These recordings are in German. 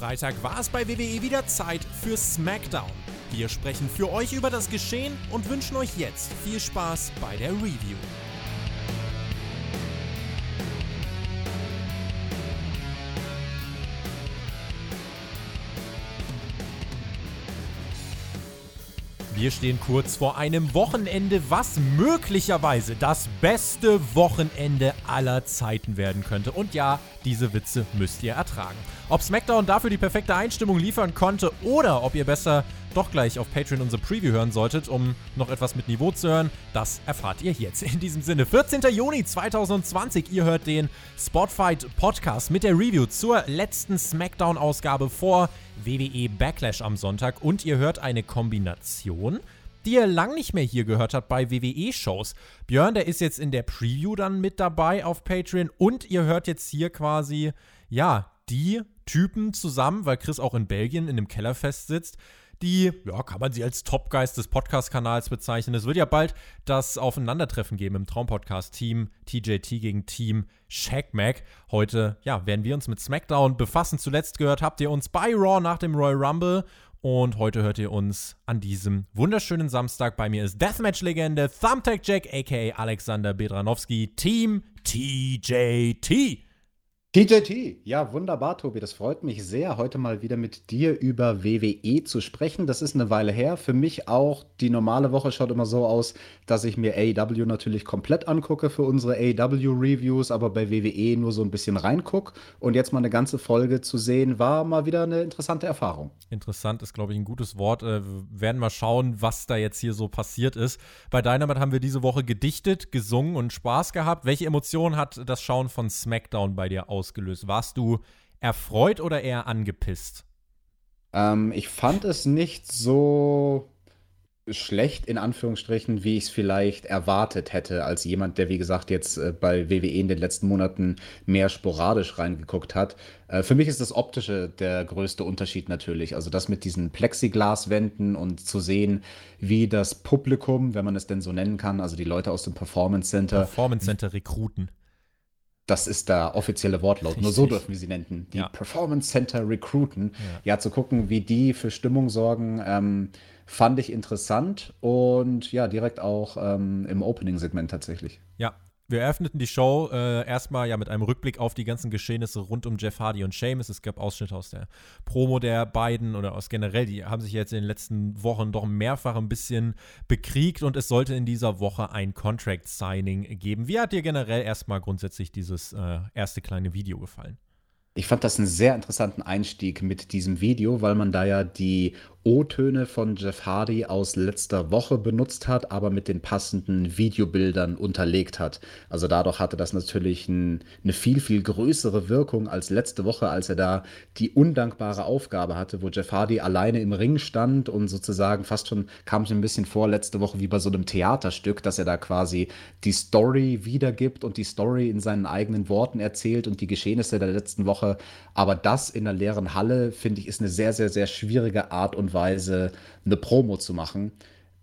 Freitag war es bei WWE wieder Zeit für SmackDown. Wir sprechen für euch über das Geschehen und wünschen euch jetzt viel Spaß bei der Review. Wir stehen kurz vor einem Wochenende, was möglicherweise das beste Wochenende aller Zeiten werden könnte. Und ja, diese Witze müsst ihr ertragen. Ob SmackDown dafür die perfekte Einstimmung liefern konnte oder ob ihr besser doch gleich auf Patreon unsere Preview hören solltet, um noch etwas mit Niveau zu hören, das erfahrt ihr jetzt. In diesem Sinne, 14. Juni 2020, ihr hört den Spotfight Podcast mit der Review zur letzten SmackDown-Ausgabe vor WWE Backlash am Sonntag und ihr hört eine Kombination die ihr lang nicht mehr hier gehört habt bei WWE-Shows. Björn, der ist jetzt in der Preview dann mit dabei auf Patreon und ihr hört jetzt hier quasi, ja, die Typen zusammen, weil Chris auch in Belgien in dem Kellerfest sitzt, die, ja, kann man sie als Topgeist des Podcast-Kanals bezeichnen. Es wird ja bald das Aufeinandertreffen geben im Traumpodcast Team TJT gegen Team Shaq Heute, ja, werden wir uns mit SmackDown befassen. Zuletzt gehört habt ihr uns bei Raw nach dem Royal Rumble und heute hört ihr uns an diesem wunderschönen Samstag. Bei mir ist Deathmatch-Legende Thumbtack Jack, aka Alexander Bedranowski, Team TJT. TJT, ja, wunderbar, Tobi. Das freut mich sehr, heute mal wieder mit dir über WWE zu sprechen. Das ist eine Weile her. Für mich auch. Die normale Woche schaut immer so aus, dass ich mir AEW natürlich komplett angucke für unsere AEW-Reviews, aber bei WWE nur so ein bisschen reingucke. Und jetzt mal eine ganze Folge zu sehen, war mal wieder eine interessante Erfahrung. Interessant ist, glaube ich, ein gutes Wort. Äh, wir werden mal schauen, was da jetzt hier so passiert ist. Bei Dynamite haben wir diese Woche gedichtet, gesungen und Spaß gehabt. Welche Emotionen hat das Schauen von SmackDown bei dir aus? Ausgelöst? Warst du erfreut oder eher angepisst? Ähm, ich fand es nicht so schlecht, in Anführungsstrichen, wie ich es vielleicht erwartet hätte, als jemand, der, wie gesagt, jetzt äh, bei WWE in den letzten Monaten mehr sporadisch reingeguckt hat. Äh, für mich ist das Optische der größte Unterschied natürlich. Also das mit diesen Plexiglaswänden und zu sehen, wie das Publikum, wenn man es denn so nennen kann, also die Leute aus dem Performance Center. Performance Center rekruten. Das ist der offizielle Wortlaut. Richtig. Nur so dürfen wir sie nennen. Die ja. Performance Center Recruiten. Ja. ja. zu gucken, wie die für Stimmung sorgen, ähm, fand ich interessant und ja, direkt auch ähm, im Opening-Segment tatsächlich. Ja, wir eröffneten die Show äh, erstmal ja mit einem Rückblick auf die ganzen Geschehnisse rund um Jeff Hardy und Sheamus. Es gab Ausschnitte aus der Promo der beiden oder aus generell, die haben sich jetzt in den letzten Wochen doch mehrfach ein bisschen bekriegt und es sollte in dieser Woche ein Contract Signing geben. Wie hat dir generell erstmal grundsätzlich dieses äh, erste kleine Video gefallen? Ich fand das einen sehr interessanten Einstieg mit diesem Video, weil man da ja die O-Töne von Jeff Hardy aus letzter Woche benutzt hat, aber mit den passenden Videobildern unterlegt hat. Also dadurch hatte das natürlich ein, eine viel, viel größere Wirkung als letzte Woche, als er da die undankbare Aufgabe hatte, wo Jeff Hardy alleine im Ring stand und sozusagen fast schon kam es ein bisschen vor letzte Woche wie bei so einem Theaterstück, dass er da quasi die Story wiedergibt und die Story in seinen eigenen Worten erzählt und die Geschehnisse der letzten Woche. Aber das in einer leeren Halle, finde ich, ist eine sehr, sehr, sehr schwierige Art und Weise eine Promo zu machen.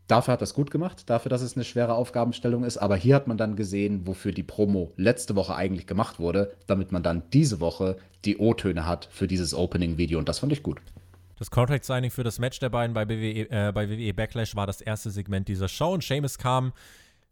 Dafür hat es gut gemacht, dafür, dass es eine schwere Aufgabenstellung ist. Aber hier hat man dann gesehen, wofür die Promo letzte Woche eigentlich gemacht wurde, damit man dann diese Woche die O-Töne hat für dieses Opening-Video. Und das fand ich gut. Das Contract Signing für das Match der beiden bei WWE, äh, bei WWE Backlash war das erste Segment dieser Show und Seamus kam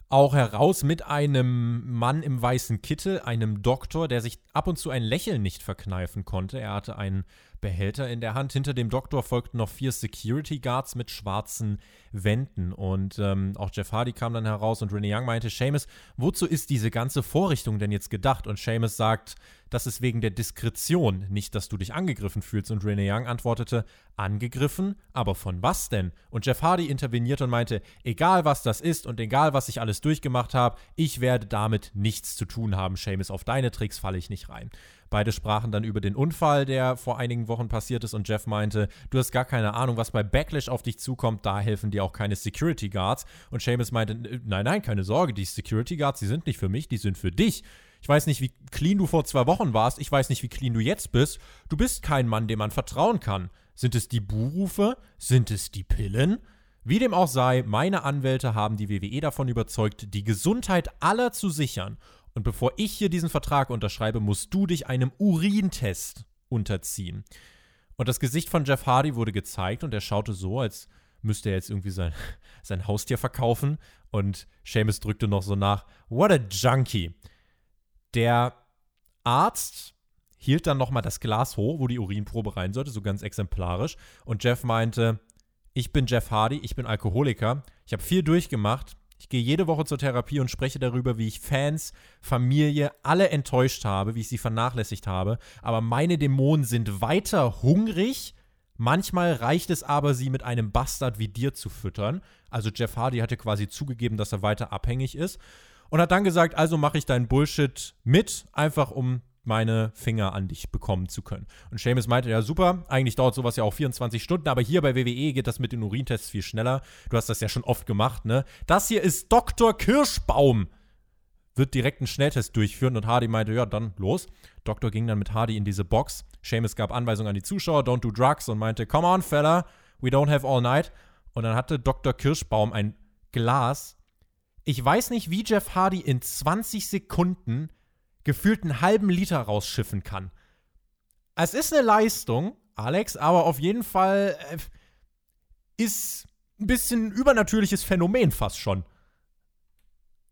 auch heraus mit einem Mann im weißen Kittel, einem Doktor, der sich ab und zu ein Lächeln nicht verkneifen konnte. Er hatte einen Behälter in der Hand. Hinter dem Doktor folgten noch vier Security Guards mit schwarzen Wänden. Und ähm, auch Jeff Hardy kam dann heraus und Renee Young meinte, Seamus, wozu ist diese ganze Vorrichtung denn jetzt gedacht? Und Seamus sagt, das ist wegen der Diskretion, nicht, dass du dich angegriffen fühlst. Und Renee Young antwortete, angegriffen? Aber von was denn? Und Jeff Hardy intervenierte und meinte, egal was das ist und egal was ich alles durchgemacht habe, ich werde damit nichts zu tun haben, Seamus. Auf deine Tricks falle ich nicht rein. Beide sprachen dann über den Unfall, der vor einigen Wochen passiert ist und Jeff meinte, du hast gar keine Ahnung, was bei Backlash auf dich zukommt, da helfen dir auch keine Security Guards. Und Seamus meinte, nein, nein, keine Sorge, die Security Guards, die sind nicht für mich, die sind für dich. Ich weiß nicht, wie clean du vor zwei Wochen warst, ich weiß nicht, wie clean du jetzt bist. Du bist kein Mann, dem man vertrauen kann. Sind es die Buhrufe? Sind es die Pillen? Wie dem auch sei, meine Anwälte haben die WWE davon überzeugt, die Gesundheit aller zu sichern und bevor ich hier diesen Vertrag unterschreibe, musst du dich einem Urintest unterziehen. Und das Gesicht von Jeff Hardy wurde gezeigt und er schaute so, als müsste er jetzt irgendwie sein, sein Haustier verkaufen. Und Seamus drückte noch so nach, what a junkie. Der Arzt hielt dann nochmal das Glas hoch, wo die Urinprobe rein sollte, so ganz exemplarisch. Und Jeff meinte, ich bin Jeff Hardy, ich bin Alkoholiker, ich habe viel durchgemacht, ich gehe jede Woche zur Therapie und spreche darüber, wie ich Fans, Familie, alle enttäuscht habe, wie ich sie vernachlässigt habe. Aber meine Dämonen sind weiter hungrig. Manchmal reicht es aber, sie mit einem Bastard wie dir zu füttern. Also Jeff Hardy hatte quasi zugegeben, dass er weiter abhängig ist. Und hat dann gesagt, also mache ich deinen Bullshit mit, einfach um meine Finger an dich bekommen zu können. Und Seamus meinte, ja super, eigentlich dauert sowas ja auch 24 Stunden, aber hier bei WWE geht das mit den Urintests viel schneller. Du hast das ja schon oft gemacht, ne? Das hier ist Dr. Kirschbaum. Wird direkt einen Schnelltest durchführen und Hardy meinte, ja, dann los. Doktor ging dann mit Hardy in diese Box. Seamus gab Anweisungen an die Zuschauer, don't do drugs und meinte, come on, fella, we don't have all night. Und dann hatte Dr. Kirschbaum ein Glas. Ich weiß nicht, wie Jeff Hardy in 20 Sekunden gefühlt einen halben Liter rausschiffen kann. Es ist eine Leistung, Alex, aber auf jeden Fall äh, ist ein bisschen übernatürliches Phänomen fast schon.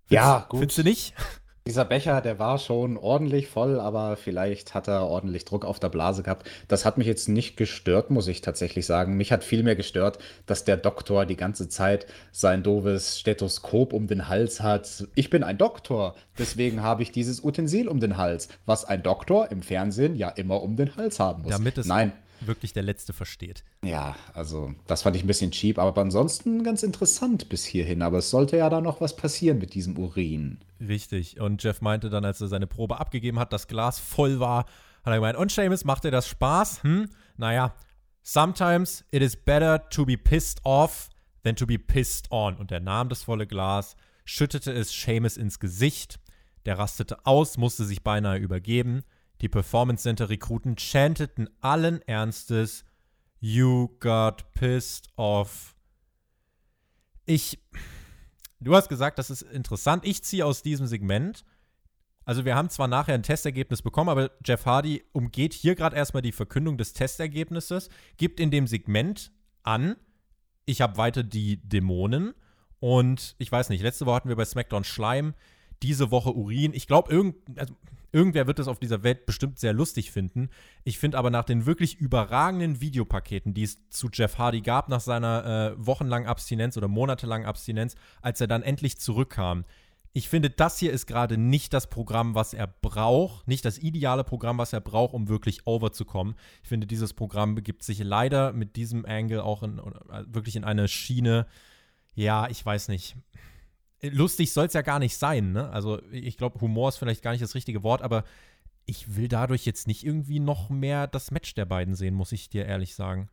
Findest, ja, gut. Findest du nicht? Dieser Becher, der war schon ordentlich voll, aber vielleicht hat er ordentlich Druck auf der Blase gehabt. Das hat mich jetzt nicht gestört, muss ich tatsächlich sagen. Mich hat vielmehr gestört, dass der Doktor die ganze Zeit sein doofes Stethoskop um den Hals hat. Ich bin ein Doktor, deswegen habe ich dieses Utensil um den Hals, was ein Doktor im Fernsehen ja immer um den Hals haben muss. Damit es Nein wirklich der Letzte versteht. Ja, also das fand ich ein bisschen cheap, aber ansonsten ganz interessant bis hierhin. Aber es sollte ja da noch was passieren mit diesem Urin. Richtig. Und Jeff meinte dann, als er seine Probe abgegeben hat, das Glas voll war, hat er gemeint, und Seamus, macht dir das Spaß? Hm? Naja, sometimes it is better to be pissed off than to be pissed on. Und er nahm das volle Glas, schüttete es Seamus ins Gesicht. Der rastete aus, musste sich beinahe übergeben. Die Performance Center Rekruten chanteten allen Ernstes You got pissed off. Ich. Du hast gesagt, das ist interessant. Ich ziehe aus diesem Segment. Also, wir haben zwar nachher ein Testergebnis bekommen, aber Jeff Hardy umgeht hier gerade erstmal die Verkündung des Testergebnisses, gibt in dem Segment an, ich habe weiter die Dämonen. Und ich weiß nicht, letzte Woche hatten wir bei SmackDown Schleim, diese Woche Urin. Ich glaube, irgend, also Irgendwer wird es auf dieser Welt bestimmt sehr lustig finden. Ich finde aber nach den wirklich überragenden Videopaketen, die es zu Jeff Hardy gab, nach seiner äh, wochenlangen Abstinenz oder monatelangen Abstinenz, als er dann endlich zurückkam, ich finde, das hier ist gerade nicht das Programm, was er braucht, nicht das ideale Programm, was er braucht, um wirklich overzukommen. Ich finde, dieses Programm begibt sich leider mit diesem Angle auch in, äh, wirklich in eine Schiene. Ja, ich weiß nicht lustig soll es ja gar nicht sein, ne? Also ich glaube, Humor ist vielleicht gar nicht das richtige Wort, aber ich will dadurch jetzt nicht irgendwie noch mehr das Match der beiden sehen, muss ich dir ehrlich sagen.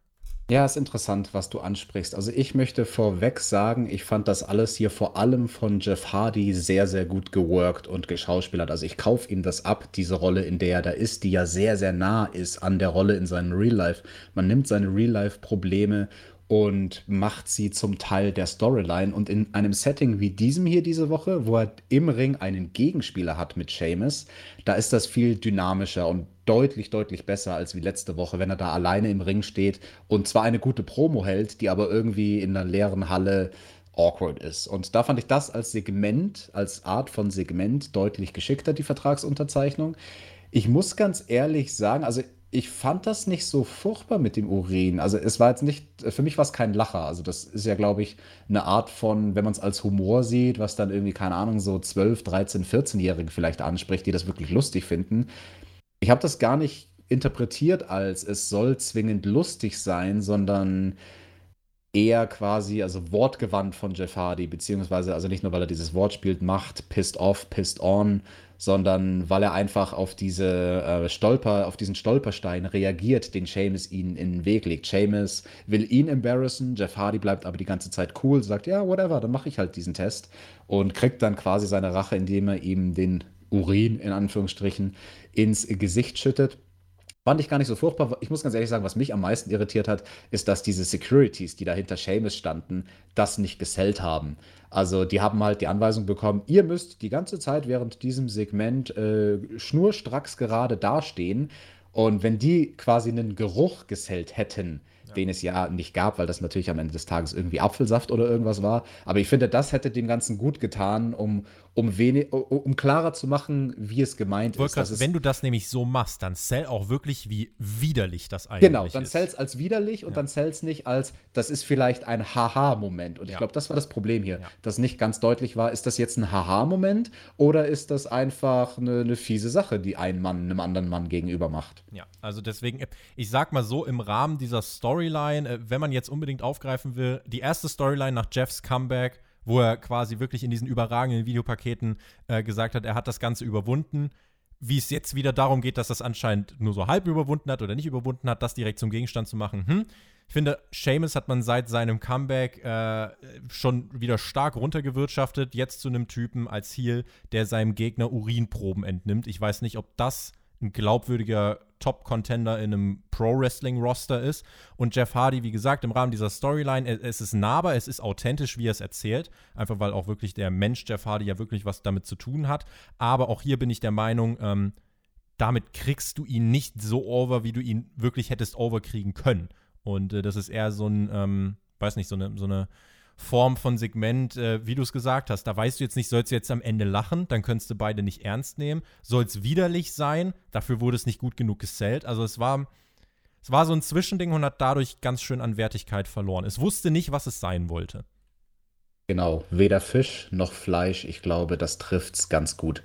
Ja, ist interessant, was du ansprichst. Also ich möchte vorweg sagen, ich fand das alles hier vor allem von Jeff Hardy sehr, sehr gut geworkt und geschauspielert. Also ich kaufe ihm das ab, diese Rolle, in der er da ist, die ja sehr, sehr nah ist an der Rolle in seinem Real Life. Man nimmt seine Real Life Probleme und macht sie zum Teil der Storyline. Und in einem Setting wie diesem hier diese Woche, wo er im Ring einen Gegenspieler hat mit Seamus, da ist das viel dynamischer und deutlich, deutlich besser als wie letzte Woche, wenn er da alleine im Ring steht und zwar eine gute Promo hält, die aber irgendwie in einer leeren Halle awkward ist. Und da fand ich das als Segment, als Art von Segment deutlich geschickter, die Vertragsunterzeichnung. Ich muss ganz ehrlich sagen, also ich fand das nicht so furchtbar mit dem Urin. Also es war jetzt nicht, für mich war es kein Lacher. Also das ist ja, glaube ich, eine Art von, wenn man es als Humor sieht, was dann irgendwie, keine Ahnung, so 12, 13, 14-Jährige vielleicht anspricht, die das wirklich lustig finden. Ich habe das gar nicht interpretiert als, es soll zwingend lustig sein, sondern eher quasi, also wortgewandt von Jeff Hardy, beziehungsweise, also nicht nur, weil er dieses Wort spielt, macht, pissed off, pissed on, sondern weil er einfach auf diese äh, Stolper, auf diesen Stolperstein reagiert, den Seamus ihnen in den Weg legt. Seamus will ihn embarrassen, Jeff Hardy bleibt aber die ganze Zeit cool, sagt, ja, whatever, dann mache ich halt diesen Test und kriegt dann quasi seine Rache, indem er ihm den Urin in Anführungsstrichen ins Gesicht schüttet. Fand ich gar nicht so furchtbar. Ich muss ganz ehrlich sagen, was mich am meisten irritiert hat, ist, dass diese Securities, die dahinter Seamus standen, das nicht gesellt haben. Also die haben halt die Anweisung bekommen, ihr müsst die ganze Zeit während diesem Segment äh, schnurstracks gerade dastehen. Und wenn die quasi einen Geruch gesellt hätten, den es ja nicht gab, weil das natürlich am Ende des Tages irgendwie Apfelsaft oder irgendwas war. Aber ich finde, das hätte dem Ganzen gut getan, um, um, wenig, um klarer zu machen, wie es gemeint ist. Grad, wenn du das nämlich so machst, dann sell auch wirklich, wie widerlich das eigentlich genau, ist. Genau, dann sell's als widerlich und ja. dann sell's nicht als, das ist vielleicht ein Haha-Moment. Und ich ja. glaube, das war das Problem hier, ja. dass nicht ganz deutlich war, ist das jetzt ein Haha-Moment oder ist das einfach eine, eine fiese Sache, die ein Mann einem anderen Mann gegenüber macht? Ja, also deswegen, ich sag mal so, im Rahmen dieser Storyline, äh, wenn man jetzt unbedingt aufgreifen will, die erste Storyline nach Jeffs Comeback, wo er quasi wirklich in diesen überragenden Videopaketen äh, gesagt hat, er hat das Ganze überwunden. Wie es jetzt wieder darum geht, dass das anscheinend nur so halb überwunden hat oder nicht überwunden hat, das direkt zum Gegenstand zu machen. Hm. Ich finde, Seamus hat man seit seinem Comeback äh, schon wieder stark runtergewirtschaftet. Jetzt zu einem Typen als Heel, der seinem Gegner Urinproben entnimmt. Ich weiß nicht, ob das ein glaubwürdiger Top-Contender in einem Pro-Wrestling-Roster ist. Und Jeff Hardy, wie gesagt, im Rahmen dieser Storyline, es ist nahbar, es ist authentisch, wie er es erzählt. Einfach weil auch wirklich der Mensch Jeff Hardy ja wirklich was damit zu tun hat. Aber auch hier bin ich der Meinung, ähm, damit kriegst du ihn nicht so over, wie du ihn wirklich hättest overkriegen können. Und äh, das ist eher so ein, ähm, weiß nicht, so eine, so eine Form von Segment, äh, wie du es gesagt hast. Da weißt du jetzt nicht, sollst du jetzt am Ende lachen, dann könntest du beide nicht ernst nehmen. Soll es widerlich sein, dafür wurde es nicht gut genug gesellt. Also es war, es war so ein Zwischending und hat dadurch ganz schön an Wertigkeit verloren. Es wusste nicht, was es sein wollte. Genau, weder Fisch noch Fleisch. Ich glaube, das trifft's ganz gut.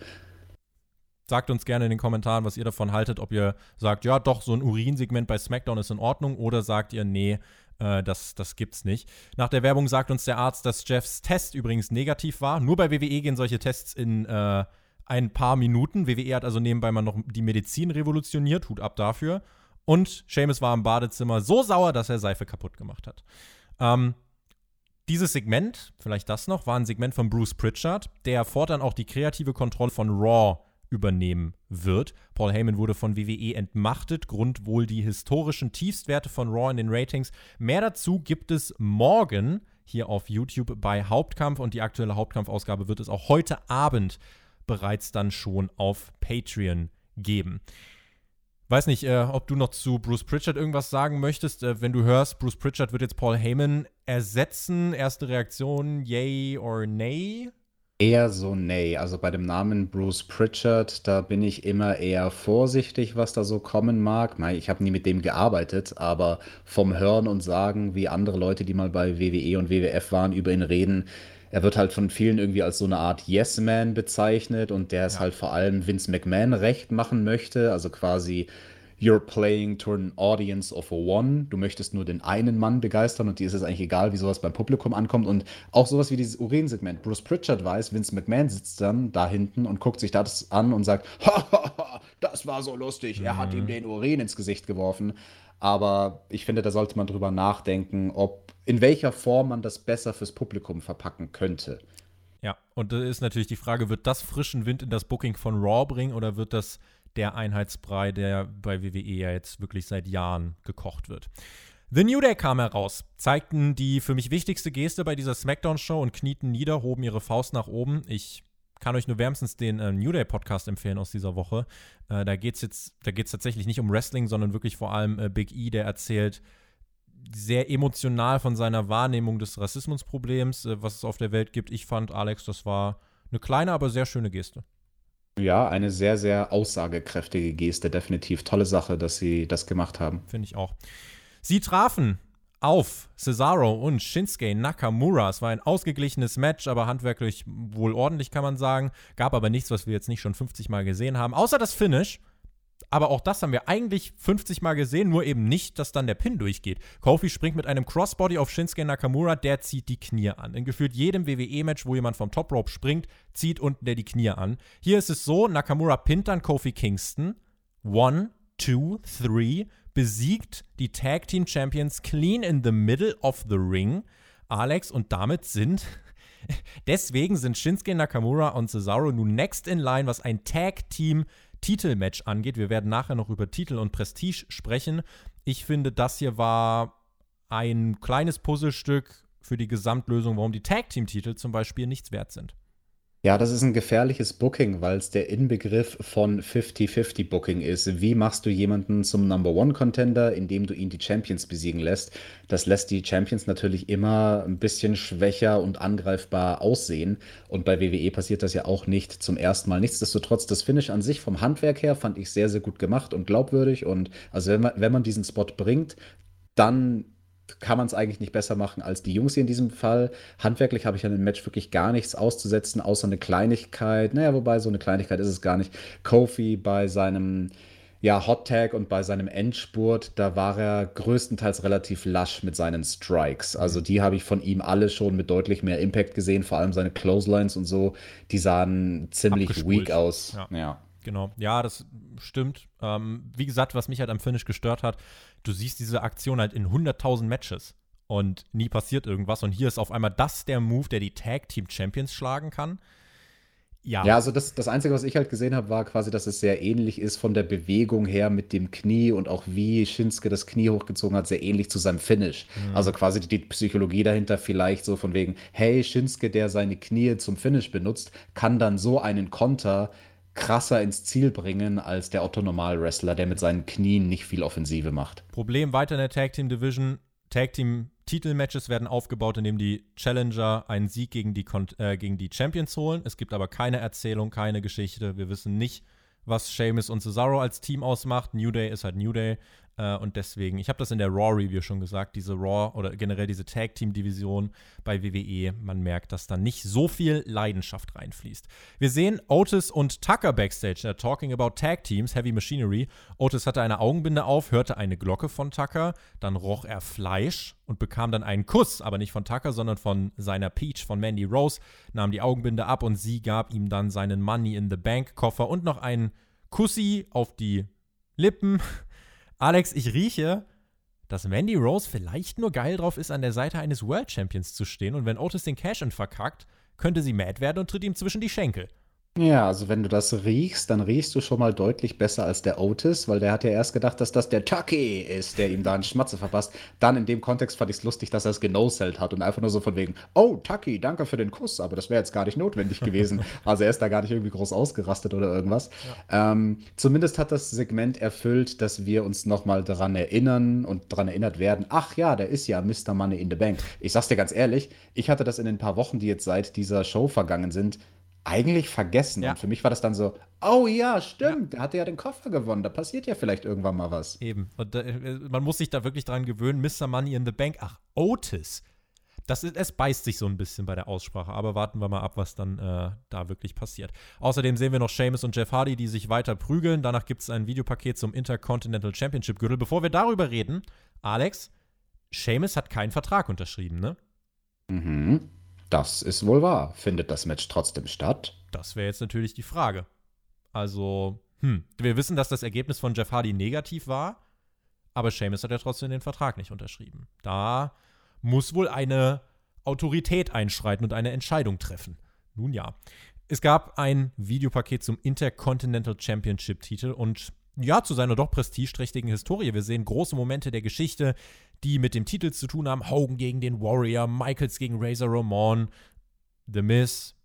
Sagt uns gerne in den Kommentaren, was ihr davon haltet, ob ihr sagt, ja, doch, so ein Urinsegment bei SmackDown ist in Ordnung, oder sagt ihr, nee, äh, das, das gibt's nicht. Nach der Werbung sagt uns der Arzt, dass Jeffs Test übrigens negativ war. Nur bei WWE gehen solche Tests in äh, ein paar Minuten. WWE hat also nebenbei mal noch die Medizin revolutioniert. Hut ab dafür. Und Seamus war im Badezimmer so sauer, dass er Seife kaputt gemacht hat. Ähm, dieses Segment, vielleicht das noch, war ein Segment von Bruce Pritchard, der fortan auch die kreative Kontrolle von Raw übernehmen wird. Paul Heyman wurde von WWE entmachtet, Grund wohl die historischen Tiefstwerte von Raw in den Ratings. Mehr dazu gibt es morgen hier auf YouTube bei Hauptkampf und die aktuelle Hauptkampfausgabe wird es auch heute Abend bereits dann schon auf Patreon geben. Weiß nicht, äh, ob du noch zu Bruce Pritchard irgendwas sagen möchtest. Äh, wenn du hörst, Bruce Pritchard wird jetzt Paul Heyman ersetzen. Erste Reaktion, yay or nay? Eher so nee. Also bei dem Namen Bruce Pritchard, da bin ich immer eher vorsichtig, was da so kommen mag. Ich habe nie mit dem gearbeitet, aber vom Hören und Sagen, wie andere Leute, die mal bei WWE und WWF waren, über ihn reden, er wird halt von vielen irgendwie als so eine Art Yes-Man bezeichnet und der es ja. halt vor allem Vince McMahon recht machen möchte. Also quasi you're playing to an audience of a one. Du möchtest nur den einen Mann begeistern und dir ist es eigentlich egal, wie sowas beim Publikum ankommt. Und auch sowas wie dieses Urinsegment. Bruce Pritchard weiß, Vince McMahon sitzt dann da hinten und guckt sich das an und sagt, ha, das war so lustig. Er hat ihm mhm. den Urin ins Gesicht geworfen. Aber ich finde, da sollte man drüber nachdenken, ob in welcher Form man das besser fürs Publikum verpacken könnte. Ja, und da ist natürlich die Frage, wird das frischen Wind in das Booking von Raw bringen oder wird das der Einheitsbrei, der bei WWE ja jetzt wirklich seit Jahren gekocht wird. The New Day kam heraus, zeigten die für mich wichtigste Geste bei dieser SmackDown-Show und knieten nieder, hoben ihre Faust nach oben. Ich kann euch nur wärmstens den äh, New Day Podcast empfehlen aus dieser Woche. Äh, da geht es jetzt, da geht tatsächlich nicht um Wrestling, sondern wirklich vor allem äh, Big E, der erzählt sehr emotional von seiner Wahrnehmung des Rassismusproblems, äh, was es auf der Welt gibt. Ich fand, Alex, das war eine kleine, aber sehr schöne Geste. Ja, eine sehr, sehr aussagekräftige Geste. Definitiv tolle Sache, dass sie das gemacht haben. Finde ich auch. Sie trafen auf Cesaro und Shinsuke Nakamura. Es war ein ausgeglichenes Match, aber handwerklich wohl ordentlich, kann man sagen. Gab aber nichts, was wir jetzt nicht schon 50 Mal gesehen haben. Außer das Finish. Aber auch das haben wir eigentlich 50 Mal gesehen, nur eben nicht, dass dann der Pin durchgeht. Kofi springt mit einem Crossbody auf Shinsuke Nakamura, der zieht die Knie an. In gefühlt jedem WWE-Match, wo jemand vom Top Rope springt, zieht unten der die Knie an. Hier ist es so: Nakamura pinnt dann Kofi Kingston. One, two, three. Besiegt die Tag Team Champions clean in the middle of the ring. Alex, und damit sind Deswegen sind Shinsuke Nakamura und Cesaro nun next in line, was ein Tag Team Titelmatch angeht. Wir werden nachher noch über Titel und Prestige sprechen. Ich finde, das hier war ein kleines Puzzlestück für die Gesamtlösung, warum die Tag Team Titel zum Beispiel nichts wert sind. Ja, das ist ein gefährliches Booking, weil es der Inbegriff von 50-50 Booking ist. Wie machst du jemanden zum Number One Contender, indem du ihn die Champions besiegen lässt? Das lässt die Champions natürlich immer ein bisschen schwächer und angreifbar aussehen. Und bei WWE passiert das ja auch nicht zum ersten Mal. Nichtsdestotrotz, das Finish an sich vom Handwerk her fand ich sehr, sehr gut gemacht und glaubwürdig. Und also wenn man, wenn man diesen Spot bringt, dann kann man es eigentlich nicht besser machen als die Jungs hier in diesem Fall. Handwerklich habe ich an dem Match wirklich gar nichts auszusetzen, außer eine Kleinigkeit. Naja, wobei so eine Kleinigkeit ist es gar nicht. Kofi bei seinem ja, Hot Tag und bei seinem Endspurt, da war er größtenteils relativ lasch mit seinen Strikes. Also die habe ich von ihm alle schon mit deutlich mehr Impact gesehen, vor allem seine Clotheslines und so, die sahen ziemlich weak aus. Ja. ja. Genau, ja, das stimmt. Ähm, wie gesagt, was mich halt am Finish gestört hat, du siehst diese Aktion halt in 100.000 Matches und nie passiert irgendwas. Und hier ist auf einmal das der Move, der die Tag Team Champions schlagen kann. Ja. Ja, also das, das Einzige, was ich halt gesehen habe, war quasi, dass es sehr ähnlich ist von der Bewegung her mit dem Knie und auch wie Shinsuke das Knie hochgezogen hat, sehr ähnlich zu seinem Finish. Mhm. Also quasi die Psychologie dahinter vielleicht so von wegen, hey, Shinsuke, der seine Knie zum Finish benutzt, kann dann so einen Konter krasser ins Ziel bringen als der Otto-Normal-Wrestler, der mit seinen Knien nicht viel Offensive macht. Problem weiter in der Tag Team Division. Tag Team Titelmatches werden aufgebaut, indem die Challenger einen Sieg gegen die, äh, gegen die Champions holen. Es gibt aber keine Erzählung, keine Geschichte. Wir wissen nicht, was Sheamus und Cesaro als Team ausmacht. New Day ist halt New Day. Äh, und deswegen, ich habe das in der Raw-Review schon gesagt, diese Raw oder generell diese Tag-Team-Division bei WWE, man merkt, dass da nicht so viel Leidenschaft reinfließt. Wir sehen Otis und Tucker backstage, uh, talking about Tag-Teams, Heavy Machinery. Otis hatte eine Augenbinde auf, hörte eine Glocke von Tucker, dann roch er Fleisch und bekam dann einen Kuss, aber nicht von Tucker, sondern von seiner Peach, von Mandy Rose, nahm die Augenbinde ab und sie gab ihm dann seinen Money in the Bank Koffer und noch einen Kussi auf die Lippen. Alex, ich rieche, dass Mandy Rose vielleicht nur geil drauf ist, an der Seite eines World Champions zu stehen und wenn Otis den Cash-In verkackt, könnte sie mad werden und tritt ihm zwischen die Schenkel. Ja, also wenn du das riechst, dann riechst du schon mal deutlich besser als der Otis, weil der hat ja erst gedacht, dass das der Tucky ist, der ihm da einen Schmatze verpasst. Dann in dem Kontext fand ich es lustig, dass er es genoselt hat und einfach nur so von wegen, oh, Tucky, danke für den Kuss, aber das wäre jetzt gar nicht notwendig gewesen. also er ist da gar nicht irgendwie groß ausgerastet oder irgendwas. Ja. Ähm, zumindest hat das Segment erfüllt, dass wir uns nochmal daran erinnern und daran erinnert werden, ach ja, der ist ja Mr. Money in the Bank. Ich sag's dir ganz ehrlich, ich hatte das in den paar Wochen, die jetzt seit dieser Show vergangen sind, eigentlich vergessen. Ja. Und für mich war das dann so, oh ja, stimmt, ja. der hatte ja den Koffer gewonnen, da passiert ja vielleicht irgendwann mal was. Eben. Und äh, man muss sich da wirklich dran gewöhnen, Mr. Money in the Bank, ach, Otis. Das ist, es beißt sich so ein bisschen bei der Aussprache, aber warten wir mal ab, was dann äh, da wirklich passiert. Außerdem sehen wir noch Seamus und Jeff Hardy, die sich weiter prügeln. Danach gibt es ein Videopaket zum Intercontinental Championship Gürtel. Bevor wir darüber reden, Alex, Seamus hat keinen Vertrag unterschrieben, ne? Mhm. Das ist wohl wahr. Findet das Match trotzdem statt? Das wäre jetzt natürlich die Frage. Also, hm, wir wissen, dass das Ergebnis von Jeff Hardy negativ war, aber Seamus hat ja trotzdem den Vertrag nicht unterschrieben. Da muss wohl eine Autorität einschreiten und eine Entscheidung treffen. Nun ja. Es gab ein Videopaket zum Intercontinental Championship Titel und ja, zu seiner doch prestigeträchtigen Historie. Wir sehen große Momente der Geschichte, die mit dem Titel zu tun haben. Hogan gegen den Warrior, Michaels gegen Razor Ramon, The Miz.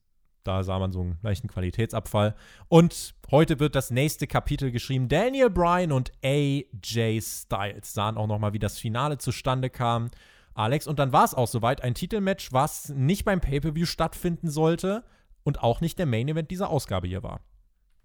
Da sah man so einen leichten Qualitätsabfall. Und heute wird das nächste Kapitel geschrieben. Daniel Bryan und AJ Styles sahen auch nochmal, wie das Finale zustande kam. Alex, und dann war es auch soweit. Ein Titelmatch, was nicht beim Pay-Per-View stattfinden sollte und auch nicht der Main Event dieser Ausgabe hier war.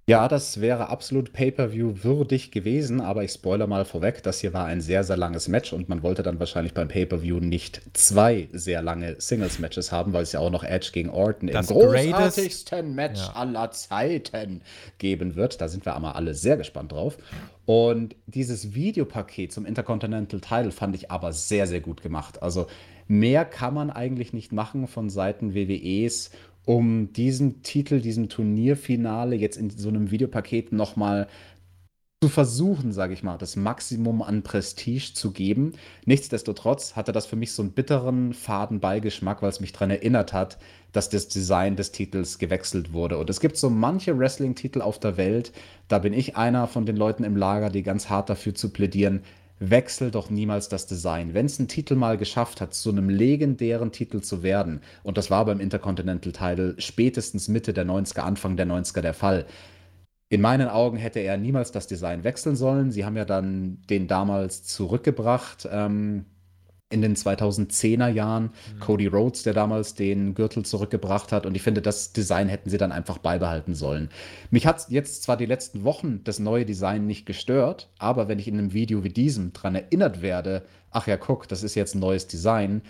Ja, das wäre absolut Pay-per-view würdig gewesen, aber ich spoilere mal vorweg, das hier war ein sehr, sehr langes Match und man wollte dann wahrscheinlich beim Pay-per-view nicht zwei sehr lange Singles-Matches haben, weil es ja auch noch Edge gegen Orton das im großartigsten Match ja. aller Zeiten geben wird. Da sind wir aber alle sehr gespannt drauf. Und dieses Videopaket zum Intercontinental Title fand ich aber sehr, sehr gut gemacht. Also mehr kann man eigentlich nicht machen von Seiten WWEs um diesen Titel, diesem Turnierfinale jetzt in so einem Videopaket nochmal zu versuchen, sage ich mal, das Maximum an Prestige zu geben. Nichtsdestotrotz hatte das für mich so einen bitteren, faden Beigeschmack, weil es mich daran erinnert hat, dass das Design des Titels gewechselt wurde. Und es gibt so manche Wrestling-Titel auf der Welt, da bin ich einer von den Leuten im Lager, die ganz hart dafür zu plädieren, wechsel doch niemals das Design. Wenn es einen Titel mal geschafft hat, zu einem legendären Titel zu werden, und das war beim Intercontinental Title spätestens Mitte der 90er, Anfang der 90er der Fall, in meinen Augen hätte er niemals das Design wechseln sollen. Sie haben ja dann den damals zurückgebracht. Ähm, in den 2010er Jahren. Mhm. Cody Rhodes, der damals den Gürtel zurückgebracht hat. Und ich finde, das Design hätten sie dann einfach beibehalten sollen. Mich hat jetzt zwar die letzten Wochen das neue Design nicht gestört, aber wenn ich in einem Video wie diesem daran erinnert werde, ach ja, guck, das ist jetzt ein neues Design,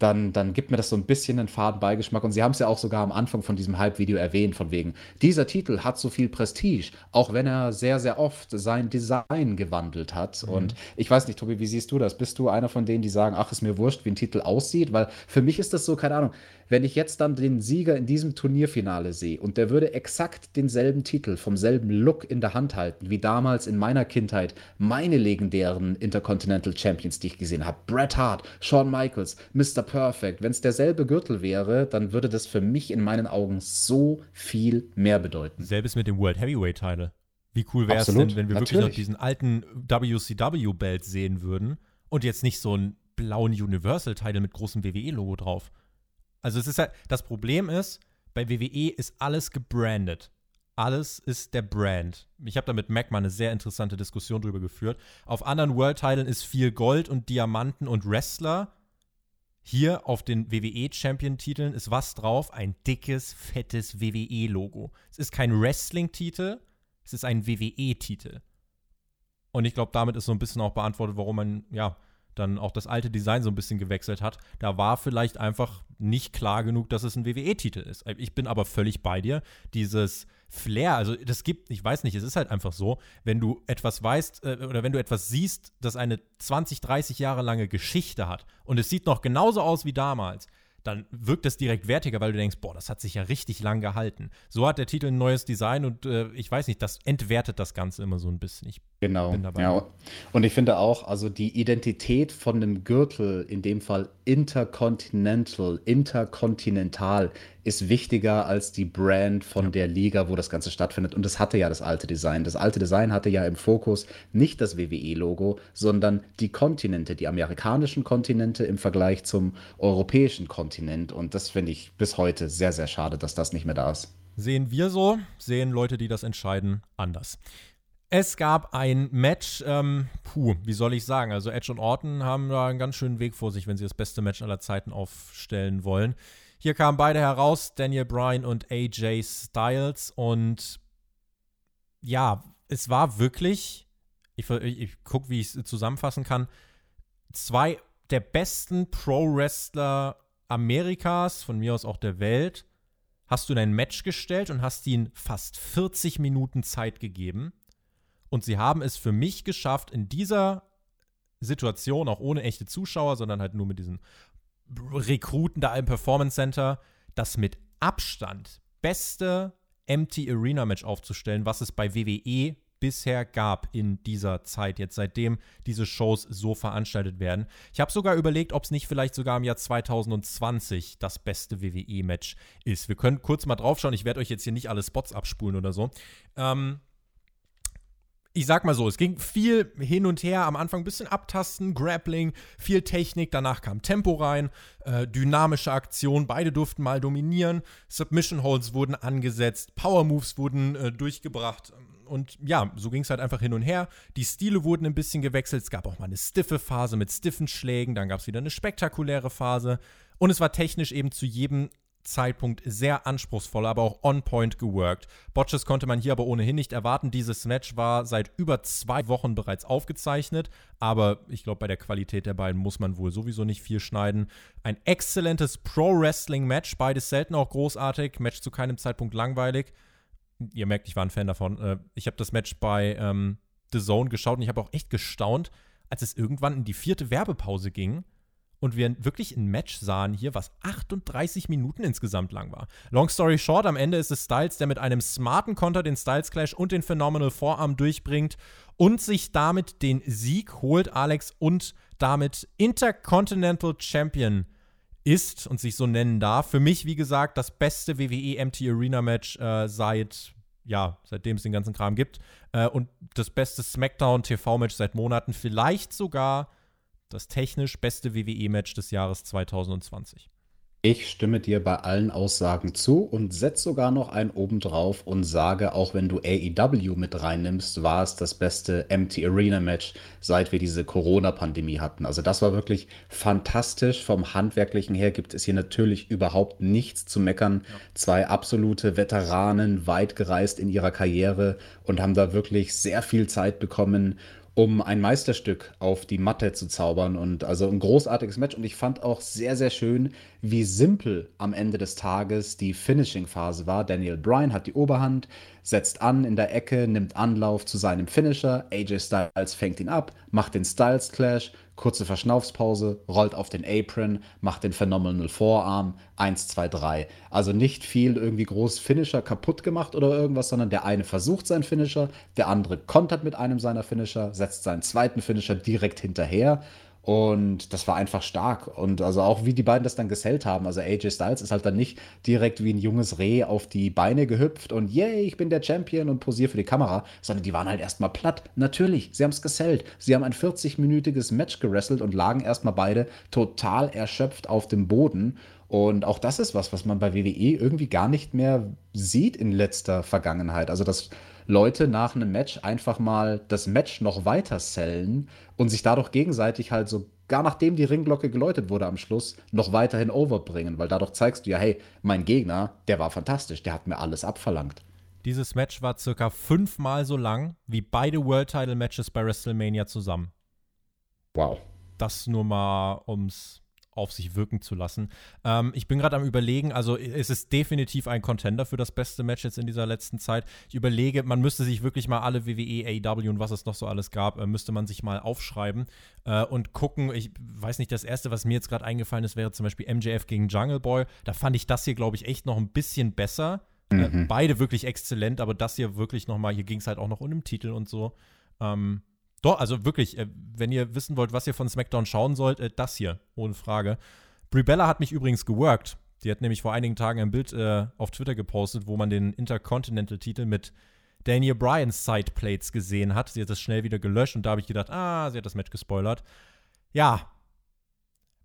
dann, dann gibt mir das so ein bisschen einen faden Beigeschmack. Und sie haben es ja auch sogar am Anfang von diesem Hype-Video erwähnt, von wegen, dieser Titel hat so viel Prestige, auch wenn er sehr, sehr oft sein Design gewandelt hat. Mhm. Und ich weiß nicht, Tobi, wie siehst du das? Bist du einer von denen, die sagen, ach, ist mir wurscht, wie ein Titel aussieht? Weil für mich ist das so, keine Ahnung, wenn ich jetzt dann den Sieger in diesem Turnierfinale sehe und der würde exakt denselben Titel vom selben Look in der Hand halten, wie damals in meiner Kindheit meine legendären Intercontinental Champions, die ich gesehen habe, Bret Hart, Shawn Michaels, Mr. Perfect, wenn es derselbe Gürtel wäre, dann würde das für mich in meinen Augen so viel mehr bedeuten. Selbes mit dem World Heavyweight Title. Wie cool wäre es denn, wenn wir Natürlich. wirklich noch diesen alten WCW-Belt sehen würden und jetzt nicht so einen blauen Universal-Title mit großem WWE-Logo drauf? Also es ist halt, das Problem ist, bei WWE ist alles gebrandet. Alles ist der Brand. Ich habe da mit Mac mal eine sehr interessante Diskussion drüber geführt. Auf anderen World-Titeln ist viel Gold und Diamanten und Wrestler. Hier auf den WWE-Champion-Titeln ist was drauf? Ein dickes, fettes WWE-Logo. Es ist kein Wrestling-Titel, es ist ein WWE-Titel. Und ich glaube, damit ist so ein bisschen auch beantwortet, warum man, ja, dann auch das alte Design so ein bisschen gewechselt hat. Da war vielleicht einfach nicht klar genug, dass es ein WWE-Titel ist. Ich bin aber völlig bei dir. Dieses Flair, also das gibt, ich weiß nicht, es ist halt einfach so, wenn du etwas weißt äh, oder wenn du etwas siehst, das eine 20, 30 Jahre lange Geschichte hat und es sieht noch genauso aus wie damals, dann wirkt es direkt wertiger, weil du denkst, boah, das hat sich ja richtig lang gehalten. So hat der Titel ein neues Design und äh, ich weiß nicht, das entwertet das Ganze immer so ein bisschen. Ich genau. Ja. Und ich finde auch, also die Identität von einem Gürtel, in dem Fall Intercontinental, interkontinental, ist wichtiger als die Brand von ja. der Liga, wo das Ganze stattfindet. Und das hatte ja das alte Design. Das alte Design hatte ja im Fokus nicht das WWE-Logo, sondern die Kontinente, die amerikanischen Kontinente im Vergleich zum europäischen Kontinent. Und das finde ich bis heute sehr, sehr schade, dass das nicht mehr da ist. Sehen wir so, sehen Leute, die das entscheiden, anders. Es gab ein Match, ähm, puh, wie soll ich sagen? Also Edge und Orton haben da einen ganz schönen Weg vor sich, wenn sie das beste Match aller Zeiten aufstellen wollen. Hier kamen beide heraus, Daniel Bryan und AJ Styles. Und ja, es war wirklich, ich, ich, ich gucke, wie ich es zusammenfassen kann, zwei der besten Pro-Wrestler Amerikas, von mir aus auch der Welt, hast du in ein Match gestellt und hast ihnen fast 40 Minuten Zeit gegeben. Und sie haben es für mich geschafft, in dieser Situation, auch ohne echte Zuschauer, sondern halt nur mit diesen Rekruten da im Performance Center, das mit Abstand beste Empty Arena Match aufzustellen, was es bei WWE bisher gab in dieser Zeit, jetzt seitdem diese Shows so veranstaltet werden. Ich habe sogar überlegt, ob es nicht vielleicht sogar im Jahr 2020 das beste WWE-Match ist. Wir können kurz mal draufschauen. Ich werde euch jetzt hier nicht alle Spots abspulen oder so. Ähm, ich sag mal so, es ging viel hin und her, am Anfang ein bisschen abtasten, Grappling, viel Technik, danach kam Tempo rein, äh, dynamische Aktion, beide durften mal dominieren, Submission Holds wurden angesetzt, Power Moves wurden äh, durchgebracht und ja, so ging es halt einfach hin und her. Die Stile wurden ein bisschen gewechselt, es gab auch mal eine stiffe Phase mit stiffen Schlägen, dann gab es wieder eine spektakuläre Phase und es war technisch eben zu jedem Zeitpunkt sehr anspruchsvoll, aber auch on point geworkt. Botches konnte man hier aber ohnehin nicht erwarten. Dieses Match war seit über zwei Wochen bereits aufgezeichnet, aber ich glaube, bei der Qualität der beiden muss man wohl sowieso nicht viel schneiden. Ein exzellentes Pro-Wrestling-Match, beides selten auch großartig, Match zu keinem Zeitpunkt langweilig. Ihr merkt, ich war ein Fan davon. Äh, ich habe das Match bei ähm, The Zone geschaut und ich habe auch echt gestaunt, als es irgendwann in die vierte Werbepause ging und wir wirklich ein Match sahen hier, was 38 Minuten insgesamt lang war. Long story short, am Ende ist es Styles, der mit einem smarten Konter den Styles Clash und den Phenomenal Vorarm durchbringt und sich damit den Sieg holt, Alex, und damit Intercontinental Champion ist und sich so nennen darf. Für mich, wie gesagt, das beste WWE MT Arena Match äh, seit ja, seitdem es den ganzen Kram gibt. Äh, und das beste SmackDown-TV-Match seit Monaten, vielleicht sogar das technisch beste WWE-Match des Jahres 2020. Ich stimme dir bei allen Aussagen zu und setze sogar noch einen oben drauf und sage, auch wenn du AEW mit reinnimmst, war es das beste Empty Arena Match, seit wir diese Corona-Pandemie hatten. Also das war wirklich fantastisch. Vom Handwerklichen her gibt es hier natürlich überhaupt nichts zu meckern. Ja. Zwei absolute Veteranen, weit gereist in ihrer Karriere und haben da wirklich sehr viel Zeit bekommen, um ein Meisterstück auf die Matte zu zaubern. Und also ein großartiges Match. Und ich fand auch sehr, sehr schön, wie simpel am Ende des Tages die Finishing-Phase war. Daniel Bryan hat die Oberhand, setzt an in der Ecke, nimmt Anlauf zu seinem Finisher. AJ Styles fängt ihn ab, macht den Styles Clash, kurze Verschnaufspause, rollt auf den Apron, macht den Phenomenal Vorarm, 1, 2, 3. Also nicht viel irgendwie groß Finisher kaputt gemacht oder irgendwas, sondern der eine versucht seinen Finisher, der andere kontert mit einem seiner Finisher, setzt seinen zweiten Finisher direkt hinterher und das war einfach stark. Und also auch wie die beiden das dann gesellt haben. Also AJ Styles ist halt dann nicht direkt wie ein junges Reh auf die Beine gehüpft und yay, ich bin der Champion und posiere für die Kamera, sondern die waren halt erstmal platt. Natürlich, sie haben es gesellt. Sie haben ein 40-minütiges Match gerasselt und lagen erstmal beide total erschöpft auf dem Boden. Und auch das ist was, was man bei WWE irgendwie gar nicht mehr sieht in letzter Vergangenheit. Also das Leute nach einem Match einfach mal das Match noch weiter sellen und sich dadurch gegenseitig halt so, gar nachdem die Ringglocke geläutet wurde am Schluss, noch weiterhin overbringen, weil dadurch zeigst du ja, hey, mein Gegner, der war fantastisch, der hat mir alles abverlangt. Dieses Match war circa fünfmal so lang wie beide World Title Matches bei WrestleMania zusammen. Wow. Das nur mal, ums auf sich wirken zu lassen. Ähm, ich bin gerade am Überlegen, also es ist definitiv ein Contender für das beste Match jetzt in dieser letzten Zeit. Ich überlege, man müsste sich wirklich mal alle WWE, AEW und was es noch so alles gab, äh, müsste man sich mal aufschreiben äh, und gucken. Ich weiß nicht, das erste, was mir jetzt gerade eingefallen ist, wäre zum Beispiel MJF gegen Jungle Boy. Da fand ich das hier, glaube ich, echt noch ein bisschen besser. Äh, mhm. Äh, beide wirklich exzellent, aber das hier wirklich noch mal, hier ging es halt auch noch um den Titel und so. Ähm, doch, also wirklich, äh, wenn ihr wissen wollt, was ihr von SmackDown schauen sollt, äh, das hier, ohne Frage. Brie Bella hat mich übrigens geworkt. Die hat nämlich vor einigen Tagen ein Bild äh, auf Twitter gepostet, wo man den Intercontinental-Titel mit Daniel Bryans Sideplates gesehen hat. Sie hat das schnell wieder gelöscht und da habe ich gedacht, ah, sie hat das Match gespoilert. Ja,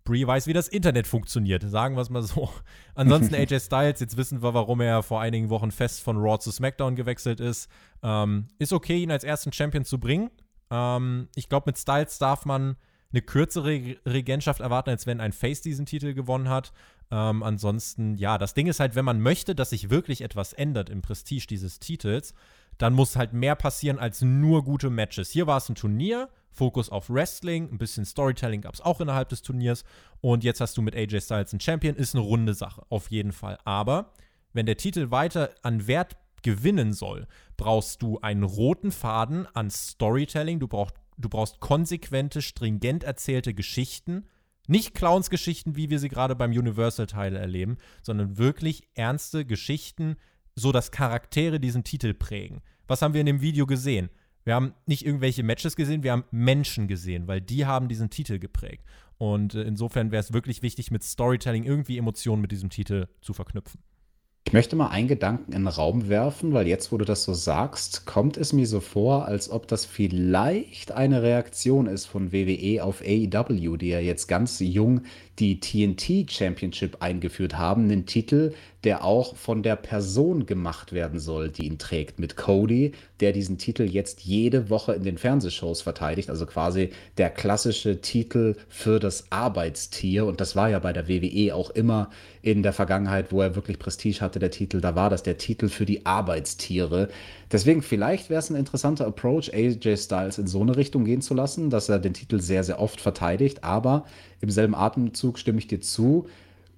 Brie weiß, wie das Internet funktioniert, sagen wir es mal so. Ansonsten AJ Styles, jetzt wissen wir, warum er vor einigen Wochen fest von Raw zu SmackDown gewechselt ist. Ähm, ist okay, ihn als ersten Champion zu bringen. Ähm, ich glaube, mit Styles darf man eine kürzere Regentschaft erwarten, als wenn ein Face diesen Titel gewonnen hat. Ähm, ansonsten, ja, das Ding ist halt, wenn man möchte, dass sich wirklich etwas ändert im Prestige dieses Titels, dann muss halt mehr passieren als nur gute Matches. Hier war es ein Turnier, Fokus auf Wrestling, ein bisschen Storytelling gab es auch innerhalb des Turniers. Und jetzt hast du mit AJ Styles einen Champion, ist eine runde Sache, auf jeden Fall. Aber wenn der Titel weiter an Wert gewinnen soll, brauchst du einen roten Faden an Storytelling, du brauchst, du brauchst konsequente, stringent erzählte Geschichten, nicht Clowns-Geschichten, wie wir sie gerade beim Universal-Teil erleben, sondern wirklich ernste Geschichten, so dass Charaktere diesen Titel prägen. Was haben wir in dem Video gesehen? Wir haben nicht irgendwelche Matches gesehen, wir haben Menschen gesehen, weil die haben diesen Titel geprägt. Und äh, insofern wäre es wirklich wichtig, mit Storytelling irgendwie Emotionen mit diesem Titel zu verknüpfen. Ich möchte mal einen Gedanken in den Raum werfen, weil jetzt, wo du das so sagst, kommt es mir so vor, als ob das vielleicht eine Reaktion ist von WWE auf AEW, die ja jetzt ganz jung die TNT Championship eingeführt haben, einen Titel, der auch von der Person gemacht werden soll, die ihn trägt, mit Cody, der diesen Titel jetzt jede Woche in den Fernsehshows verteidigt, also quasi der klassische Titel für das Arbeitstier und das war ja bei der WWE auch immer in der Vergangenheit, wo er wirklich Prestige hatte, der Titel, da war das der Titel für die Arbeitstiere. Deswegen vielleicht wäre es ein interessanter Approach, AJ Styles in so eine Richtung gehen zu lassen, dass er den Titel sehr, sehr oft verteidigt. Aber im selben Atemzug stimme ich dir zu.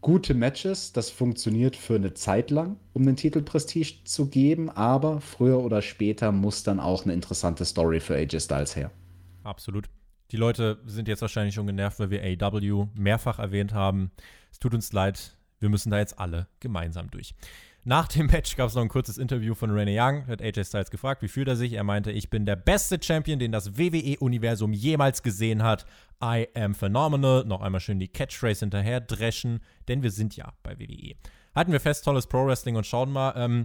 Gute Matches, das funktioniert für eine Zeit lang, um den Titel Prestige zu geben, aber früher oder später muss dann auch eine interessante Story für AJ Styles her. Absolut. Die Leute sind jetzt wahrscheinlich schon genervt, weil wir AW mehrfach erwähnt haben. Es tut uns leid, wir müssen da jetzt alle gemeinsam durch. Nach dem Match gab es noch ein kurzes Interview von Rene Young. Hat AJ Styles gefragt, wie fühlt er sich? Er meinte, ich bin der beste Champion, den das WWE-Universum jemals gesehen hat. I am phenomenal. Noch einmal schön die Catchphrase hinterher dreschen, denn wir sind ja bei WWE. Halten wir fest, tolles Pro-Wrestling und schauen mal. Ähm,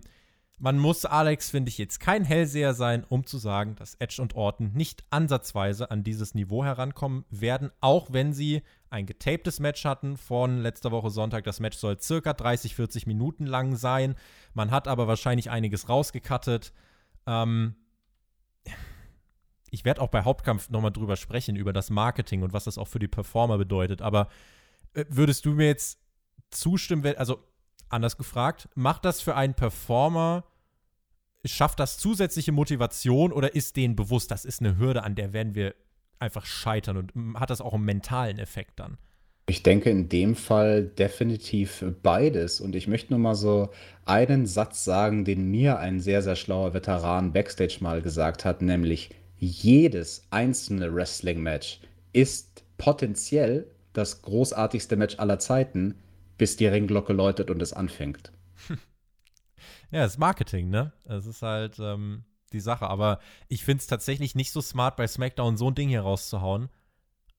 man muss Alex, finde ich, jetzt kein Hellseher sein, um zu sagen, dass Edge und Orton nicht ansatzweise an dieses Niveau herankommen werden, auch wenn sie ein getaptes Match hatten von letzter Woche Sonntag. Das Match soll circa 30, 40 Minuten lang sein. Man hat aber wahrscheinlich einiges rausgekattet. Ähm, ich werde auch bei Hauptkampf nochmal drüber sprechen, über das Marketing und was das auch für die Performer bedeutet. Aber äh, würdest du mir jetzt zustimmen, also anders gefragt, macht das für einen Performer, schafft das zusätzliche Motivation oder ist denen bewusst, das ist eine Hürde, an der werden wir einfach scheitern und hat das auch einen mentalen Effekt dann? Ich denke in dem Fall definitiv beides. Und ich möchte nur mal so einen Satz sagen, den mir ein sehr, sehr schlauer Veteran backstage mal gesagt hat, nämlich jedes einzelne Wrestling-Match ist potenziell das großartigste Match aller Zeiten, bis die Ringglocke läutet und es anfängt. Ja, das ist Marketing, ne? Es ist halt ähm, die Sache. Aber ich finde es tatsächlich nicht so smart, bei SmackDown so ein Ding hier rauszuhauen.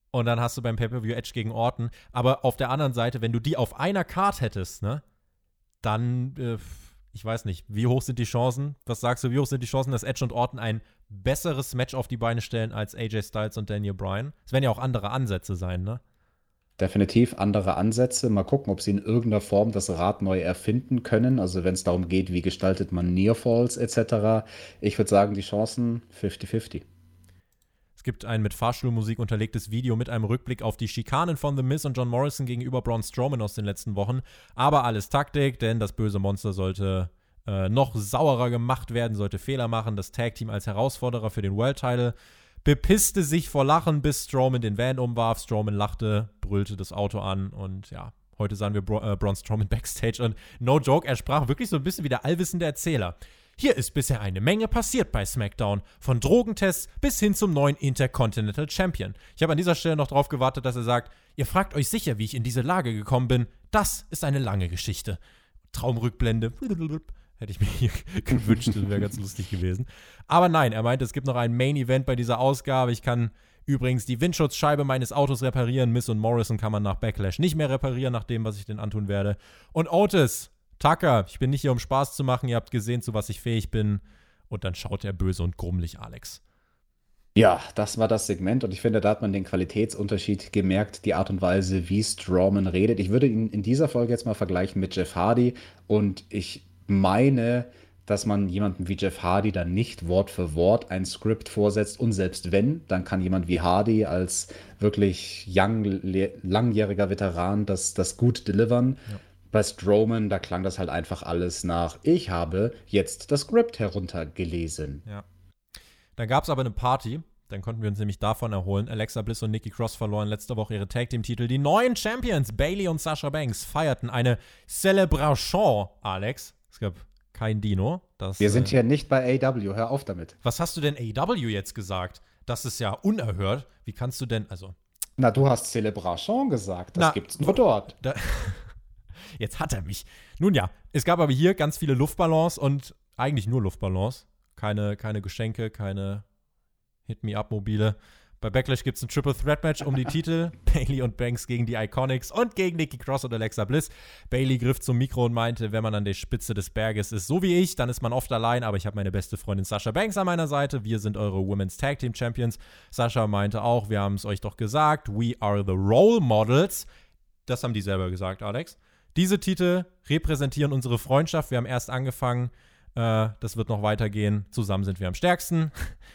Und dann hast du beim Pay-Per-View Edge gegen Orton. Aber auf der anderen Seite, wenn du die auf einer Card hättest, ne? Dann, äh, ich weiß nicht, wie hoch sind die Chancen? Was sagst du, wie hoch sind die Chancen, dass Edge und Orton ein besseres Match auf die Beine stellen als AJ Styles und Daniel Bryan? Es werden ja auch andere Ansätze sein, ne? Definitiv andere Ansätze. Mal gucken, ob sie in irgendeiner Form das Rad neu erfinden können. Also wenn es darum geht, wie gestaltet man Nearfalls etc. Ich würde sagen, die Chancen 50-50. Es gibt ein mit Fahrstuhlmusik unterlegtes Video mit einem Rückblick auf die Schikanen von The Miz und John Morrison gegenüber Braun Strowman aus den letzten Wochen. Aber alles Taktik, denn das böse Monster sollte äh, noch sauerer gemacht werden, sollte Fehler machen. Das Tag Team als Herausforderer für den World Title bepisste sich vor Lachen, bis Strowman den Van umwarf. Strowman lachte, brüllte das Auto an und ja, heute sahen wir Bra äh, Braun Strowman backstage und no joke, er sprach wirklich so ein bisschen wie der allwissende Erzähler. Hier ist bisher eine Menge passiert bei SmackDown, von Drogentests bis hin zum neuen Intercontinental Champion. Ich habe an dieser Stelle noch darauf gewartet, dass er sagt, ihr fragt euch sicher, wie ich in diese Lage gekommen bin. Das ist eine lange Geschichte. Traumrückblende. Hätte ich mir hier gewünscht, das wäre ganz lustig gewesen. Aber nein, er meinte, es gibt noch ein Main-Event bei dieser Ausgabe. Ich kann übrigens die Windschutzscheibe meines Autos reparieren. Miss und Morrison kann man nach Backlash nicht mehr reparieren, nach dem, was ich denn antun werde. Und Otis, Tucker, ich bin nicht hier, um Spaß zu machen. Ihr habt gesehen, zu was ich fähig bin. Und dann schaut er böse und grummelig Alex. Ja, das war das Segment und ich finde, da hat man den Qualitätsunterschied gemerkt, die Art und Weise, wie Strawman redet. Ich würde ihn in dieser Folge jetzt mal vergleichen mit Jeff Hardy und ich meine, dass man jemanden wie Jeff Hardy dann nicht Wort für Wort ein Skript vorsetzt und selbst wenn, dann kann jemand wie Hardy als wirklich young, langjähriger Veteran das, das gut delivern. Ja. Bei Strowman, da klang das halt einfach alles nach, ich habe jetzt das Skript heruntergelesen. Ja. Dann gab es aber eine Party, dann konnten wir uns nämlich davon erholen. Alexa Bliss und Nikki Cross verloren letzte Woche ihre Tag Team Titel. Die neuen Champions Bailey und Sasha Banks feierten eine Celebration, Alex. Es gab kein Dino. Das, Wir sind äh, hier nicht bei AW, hör auf damit. Was hast du denn AW jetzt gesagt? Das ist ja unerhört. Wie kannst du denn, also. Na, du hast Celebration gesagt. Das Na, gibt's nur dort. Da, jetzt hat er mich. Nun ja, es gab aber hier ganz viele Luftballons und eigentlich nur Luftballons. Keine, keine Geschenke, keine Hit-Me-Up-Mobile. Bei Backlash gibt es ein Triple Threat Match um die Titel. Bailey und Banks gegen die Iconics und gegen Nikki Cross und Alexa Bliss. Bailey griff zum Mikro und meinte, wenn man an der Spitze des Berges ist, so wie ich, dann ist man oft allein, aber ich habe meine beste Freundin Sasha Banks an meiner Seite. Wir sind eure Women's Tag Team Champions. Sasha meinte auch, wir haben es euch doch gesagt, we are the role models. Das haben die selber gesagt, Alex. Diese Titel repräsentieren unsere Freundschaft. Wir haben erst angefangen, äh, das wird noch weitergehen. Zusammen sind wir am stärksten.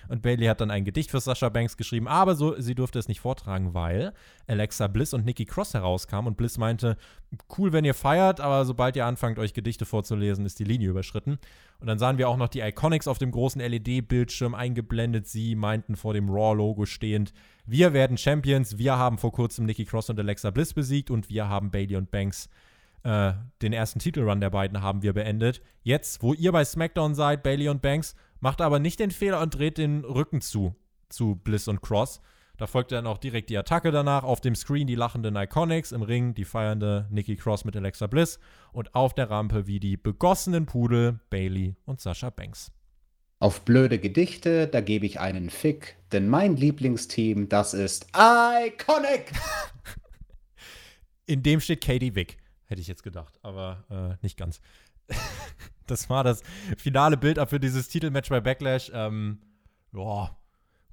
Und Bailey hat dann ein Gedicht für Sasha Banks geschrieben, aber so, sie durfte es nicht vortragen, weil Alexa Bliss und Nikki Cross herauskamen und Bliss meinte, cool, wenn ihr feiert, aber sobald ihr anfangt, euch Gedichte vorzulesen, ist die Linie überschritten. Und dann sahen wir auch noch die Iconics auf dem großen LED-Bildschirm eingeblendet. Sie meinten vor dem Raw-Logo stehend, wir werden Champions, wir haben vor kurzem Nikki Cross und Alexa Bliss besiegt und wir haben Bailey und Banks äh, den ersten Titelrun der beiden haben wir beendet. Jetzt, wo ihr bei SmackDown seid, Bailey und Banks, macht aber nicht den Fehler und dreht den Rücken zu, zu Bliss und Cross. Da folgte dann auch direkt die Attacke danach. Auf dem Screen die lachenden Iconics, im Ring die feiernde Nikki Cross mit Alexa Bliss und auf der Rampe wie die begossenen Pudel Bailey und Sasha Banks. Auf blöde Gedichte, da gebe ich einen Fick, denn mein Lieblingsteam, das ist Iconic! In dem steht Katie Wick. Hätte ich jetzt gedacht, aber äh, nicht ganz. das war das finale Bild ab für dieses Titelmatch bei Backlash. Ähm, ja,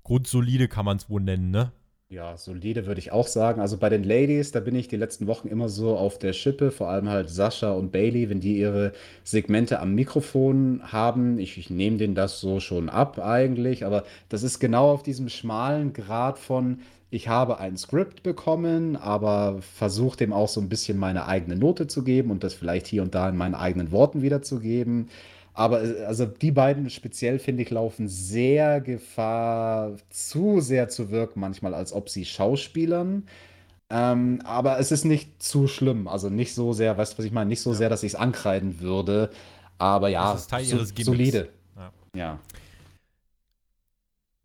grundsolide kann man es wohl nennen, ne? Ja, solide würde ich auch sagen. Also bei den Ladies, da bin ich die letzten Wochen immer so auf der Schippe, vor allem halt Sascha und Bailey, wenn die ihre Segmente am Mikrofon haben. Ich, ich nehme denen das so schon ab eigentlich, aber das ist genau auf diesem schmalen Grad von, ich habe ein Skript bekommen, aber versuche dem auch so ein bisschen meine eigene Note zu geben und das vielleicht hier und da in meinen eigenen Worten wiederzugeben. Aber äh, also die beiden speziell, finde ich, laufen sehr Gefahr, zu sehr zu wirken, manchmal, als ob sie Schauspielern. Ähm, aber es ist nicht zu schlimm. Also nicht so sehr, weißt du, was ich meine? Nicht so Ja. sehr, dass ich es ankreiden würde. Aber ja, Das ist Teil so, ihres Gimmicks. solide. Ja. Ja.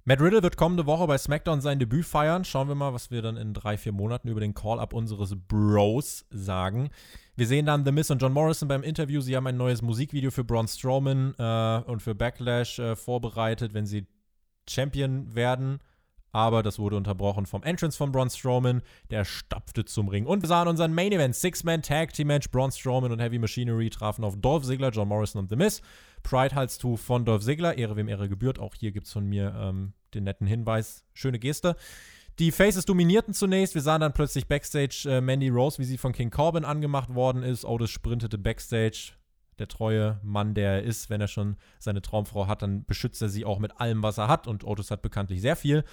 Matt Riddle wird kommende Woche bei SmackDown sein Debüt feiern. Schauen wir mal, was wir dann in drei, vier Monaten über den Call-Up unseres Bros sagen. Wir sehen dann The Miz und John Morrison beim Interview. Sie haben ein neues Musikvideo für Braun Strowman äh, und für Backlash äh, vorbereitet, wenn sie Champion werden. Aber das wurde unterbrochen vom Entrance von Braun Strowman. Der stapfte zum Ring. Und wir sahen unseren Main Event: Six-Man-Tag-Team-Match. Braun Strowman und Heavy Machinery trafen auf Dolph Ziggler, John Morrison und The Miz. Pride-Halstuch von Dolph Ziggler. Ehre wem Ehre gebührt. Auch hier gibt es von mir ähm, den netten Hinweis. Schöne Geste. Die Faces dominierten zunächst. Wir sahen dann plötzlich Backstage äh, Mandy Rose, wie sie von King Corbin angemacht worden ist. Otis sprintete Backstage. Der treue Mann, der er ist, wenn er schon seine Traumfrau hat, dann beschützt er sie auch mit allem, was er hat. Und Otis hat bekanntlich sehr viel.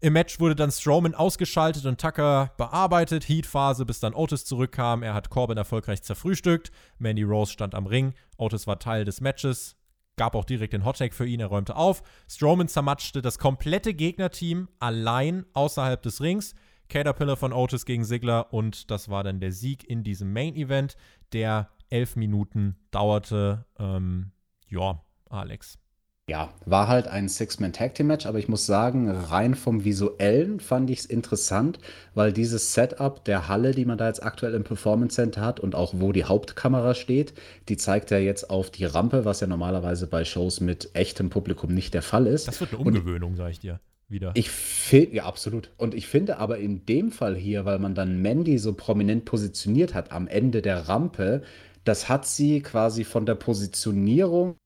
Im Match wurde dann Strowman ausgeschaltet und Tucker bearbeitet. Heat-Phase, bis dann Otis zurückkam. Er hat Corbin erfolgreich zerfrühstückt. Mandy Rose stand am Ring. Otis war Teil des Matches. Gab auch direkt den Hottag für ihn. Er räumte auf. Strowman zermatschte das komplette Gegnerteam allein außerhalb des Rings. Caterpillar von Otis gegen Ziggler und das war dann der Sieg in diesem Main Event, der elf Minuten dauerte. Ähm, ja, Alex. Ja, war halt ein Six-Man-Tag-Team-Match, aber ich muss sagen, rein vom Visuellen fand ich es interessant, weil dieses Setup der Halle, die man da jetzt aktuell im Performance Center hat und auch wo die Hauptkamera steht, die zeigt ja jetzt auf die Rampe, was ja normalerweise bei Shows mit echtem Publikum nicht der Fall ist. Das wird eine Und Umgewöhnung, sag ich dir. Wieder. Ich finde, ja, absolut. Und ich finde aber in dem Fall hier, weil man dann Mandy so prominent positioniert hat am Ende der Rampe, das hat sie quasi von der Positionierung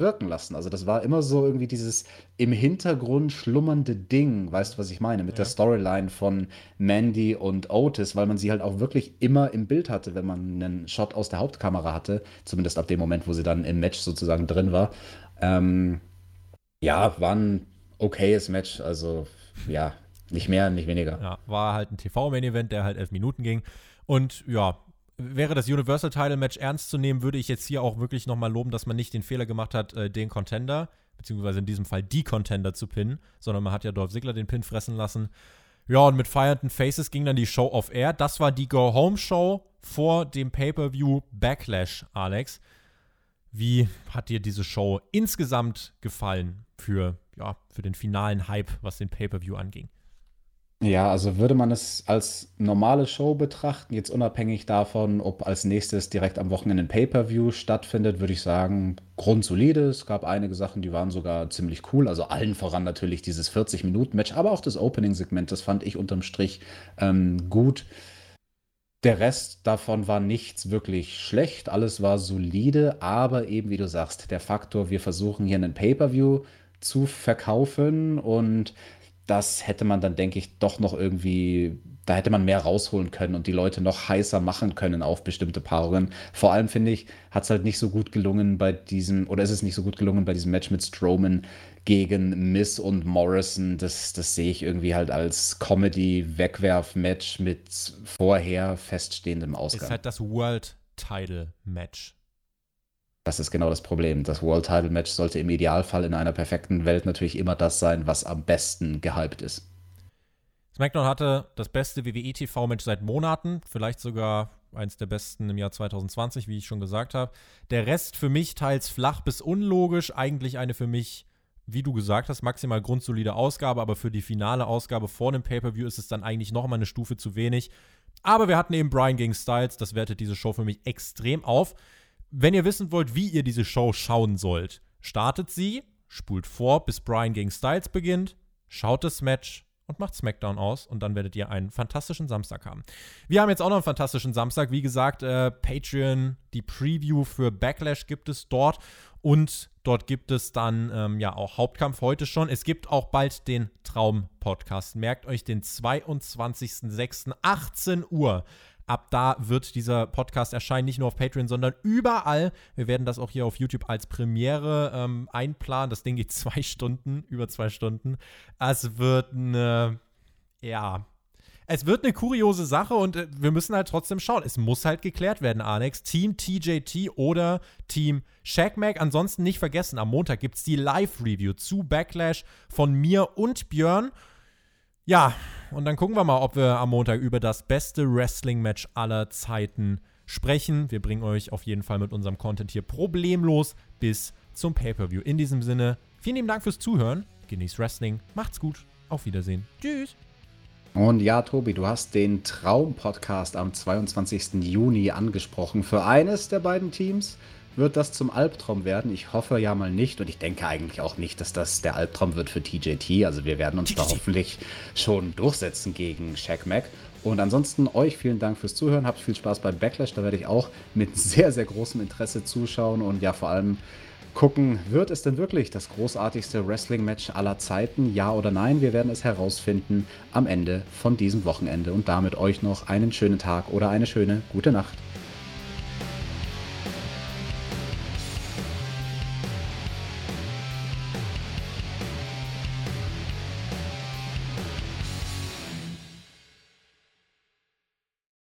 wirken lassen. Also das war immer so irgendwie dieses im Hintergrund schlummernde Ding, weißt du, was ich meine, mit der Ja. Storyline von Mandy und Otis, weil man sie halt auch wirklich immer im Bild hatte, wenn man einen Shot aus der Hauptkamera hatte, zumindest ab dem Moment, wo sie dann im Match sozusagen drin war. Ähm, ja, war ein okayes Match, also ja, nicht mehr, nicht weniger. Ja, war halt ein TV-Main-Event, der halt elf Minuten ging. Und ja, wäre das Universal Title Match ernst zu nehmen, würde ich jetzt hier auch wirklich nochmal loben, dass man nicht den Fehler gemacht hat, äh, den Contender, beziehungsweise in diesem Fall die Contender zu pinnen, sondern man hat ja Dolph Ziggler den Pin fressen lassen. Ja, und mit feiernden Faces ging dann die Show off Air. Das war die Go-Home-Show vor dem Pay-Per-View Backlash, Alex. Wie hat dir diese Show insgesamt gefallen für, ja, für den finalen Hype, was den Pay-Per-View anging? Ja, also würde man es als normale Show betrachten, jetzt unabhängig davon, ob als nächstes direkt am Wochenende ein Pay-Per-View stattfindet, würde ich sagen, grundsolide. Es gab einige Sachen, die waren sogar ziemlich cool. Also allen voran natürlich dieses 40-Minuten-Match, aber auch das Opening-Segment, das fand ich unterm Strich ähm, gut. Der Rest davon war nichts wirklich schlecht, alles war solide, aber eben wie du sagst, der Faktor, wir versuchen hier einen Pay-Per-View zu verkaufen und das hätte man dann, denke ich, doch noch irgendwie, da hätte man mehr rausholen können und die Leute noch heißer machen können auf bestimmte Paarungen. Vor allem finde ich, hat es halt nicht so gut gelungen bei diesem, oder ist es nicht so gut gelungen bei diesem Match mit Strowman gegen Miss und Morrison. Das, das sehe ich irgendwie halt als Comedy-Wegwerf-Match mit vorher feststehendem Ausgang. Ist halt das World Title Match. Das ist genau das Problem. Das World Title Match sollte im Idealfall in einer perfekten Welt natürlich immer das sein, was am besten gehypt ist. SmackDown hatte das beste WWE TV Match seit Monaten, vielleicht sogar eins der besten im Jahr 2020, wie ich schon gesagt habe. Der Rest für mich teils flach bis unlogisch, eigentlich eine für mich wie du gesagt hast, maximal grundsolide Ausgabe, aber für die finale Ausgabe vor dem Pay-Per-View ist es dann eigentlich nochmal eine Stufe zu wenig. Aber wir hatten eben Brian gegen Styles, das wertet diese Show für mich extrem auf. Wenn ihr wissen wollt, wie ihr diese Show schauen sollt, startet sie, spult vor, bis Brian gegen Styles beginnt, schaut das Match und macht SmackDown aus und dann werdet ihr einen fantastischen Samstag haben. Wir haben jetzt auch noch einen fantastischen Samstag. Wie gesagt, äh, Patreon, die Preview für Backlash gibt es dort und dort gibt es dann ähm, ja auch Hauptkampf heute schon. Es gibt auch bald den Traum-Podcast. Merkt euch den 22.06. 18 Uhr. Ab da wird dieser Podcast erscheinen, nicht nur auf Patreon, sondern überall. Wir werden das auch hier auf YouTube als Premiere ähm, einplanen. Das Ding geht zwei Stunden, über zwei Stunden. Es wird eine, ja, es wird eine kuriose Sache und äh, wir müssen halt trotzdem schauen. Es muss halt geklärt werden, Alex. Team TJT oder Team ShackMac. Ansonsten nicht vergessen, am Montag gibt es die Live-Review zu Backlash von mir und Björn. Ja, und dann gucken wir mal, ob wir am Montag über das beste Wrestling-Match aller Zeiten sprechen. Wir bringen euch auf jeden Fall mit unserem Content hier problemlos bis zum Pay-Per-View. In diesem Sinne, vielen lieben Dank fürs Zuhören. Genießt Wrestling. Macht's gut. Auf Wiedersehen. Tschüss. Und ja, Tobi, du hast den Traum-Podcast am 22. Juni angesprochen. Für eines der beiden Teams wird das zum Albtraum werden. Ich hoffe ja mal nicht und ich denke eigentlich auch nicht, dass das der Albtraum wird für TJT. Also wir werden uns da hoffentlich schon durchsetzen gegen Shaq Mac. Und ansonsten euch vielen Dank fürs Zuhören. Habt viel Spaß bei Backlash. Da werde ich auch mit sehr, sehr großem Interesse zuschauen und ja vor allem gucken, wird es denn wirklich das großartigste Wrestling-Match aller Zeiten? Ja oder nein? Wir werden es herausfinden am Ende von diesem Wochenende und damit euch noch einen schönen Tag oder eine schöne gute Nacht.